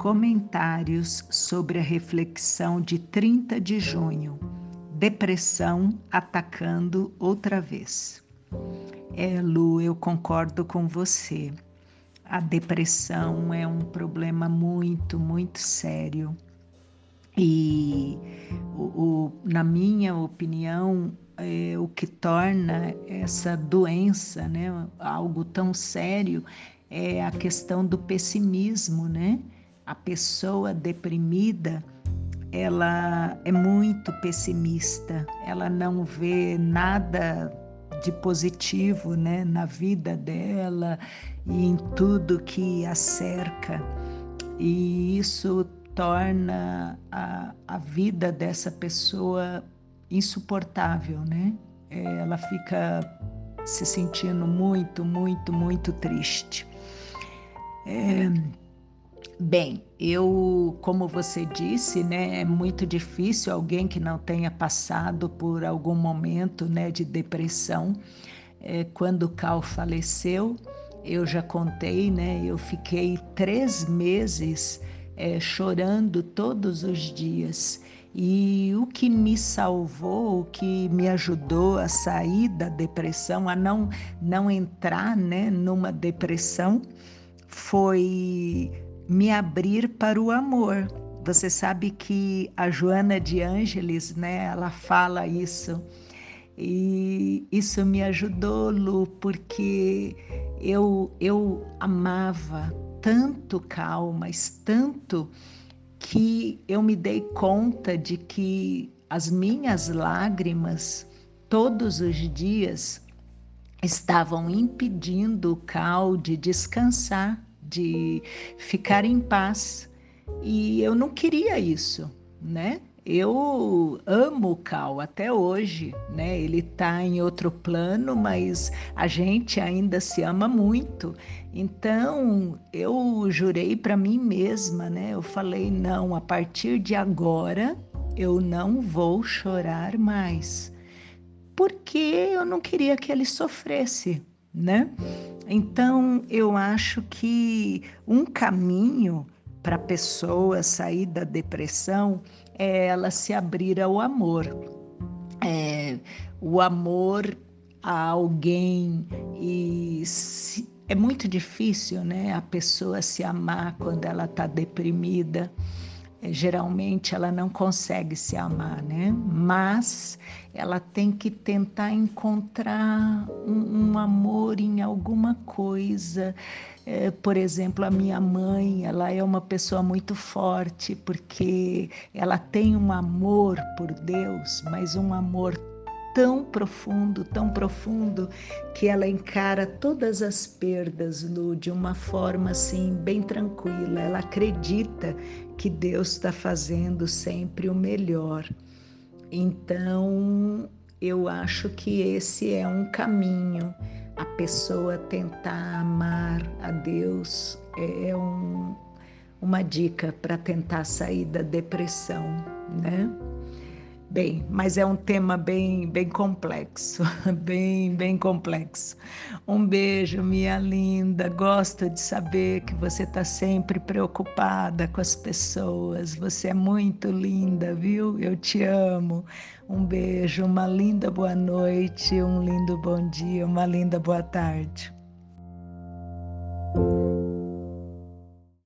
Comentários sobre a reflexão de 30 de junho. Depressão atacando outra vez. É, Lu, eu concordo com você. A depressão é um problema muito, muito sério. E, o, o, na minha opinião, é, o que torna essa doença né, algo tão sério é a questão do pessimismo, né? A pessoa deprimida, ela é muito pessimista, ela não vê nada de positivo, né, na vida dela e em tudo que a cerca. E isso torna a, a vida dessa pessoa insuportável, né? É, ela fica se sentindo muito, muito, muito triste. É, bem, eu, como você disse, né, é muito difícil alguém que não tenha passado por algum momento, né, de depressão. É, quando o Cal faleceu, eu já contei, né, eu fiquei três meses é, chorando todos os dias. E o que me salvou, o que me ajudou a sair da depressão, a não, não entrar né, numa depressão, foi me abrir para o amor. Você sabe que a Joana de Ângeles, né, ela fala isso. E isso me ajudou, Lu, porque eu, eu amava tanto Cal, mas tanto que eu me dei conta de que as minhas lágrimas todos os dias estavam impedindo o Cal de descansar, de ficar em paz. E eu não queria isso, né? Eu amo o Cal até hoje, né? Ele está em outro plano, mas a gente ainda se ama muito. Então eu jurei para mim mesma, né? Eu falei: não, a partir de agora eu não vou chorar mais, porque eu não queria que ele sofresse, né? Então eu acho que um caminho para a pessoa sair da depressão é ela se abrir ao amor. É, o amor a alguém e se, é muito difícil, né, a pessoa se amar quando ela está deprimida. É, geralmente ela não consegue se amar, né? Mas ela tem que tentar encontrar um, um amor em alguma coisa. É, por exemplo, a minha mãe, ela é uma pessoa muito forte porque ela tem um amor por Deus, mas um amor tão profundo, tão profundo, que ela encara todas as perdas Lu, de uma forma assim, bem tranquila. Ela acredita que Deus está fazendo sempre o melhor. Então, eu acho que esse é um caminho. A pessoa tentar amar a Deus é um, uma dica para tentar sair da depressão, né? Bem, mas é um tema bem, bem complexo, bem, bem complexo. Um beijo, minha linda. Gosto de saber que você está sempre preocupada com as pessoas. Você é muito linda, viu? Eu te amo. Um beijo, uma linda boa noite, um lindo bom dia, uma linda boa tarde.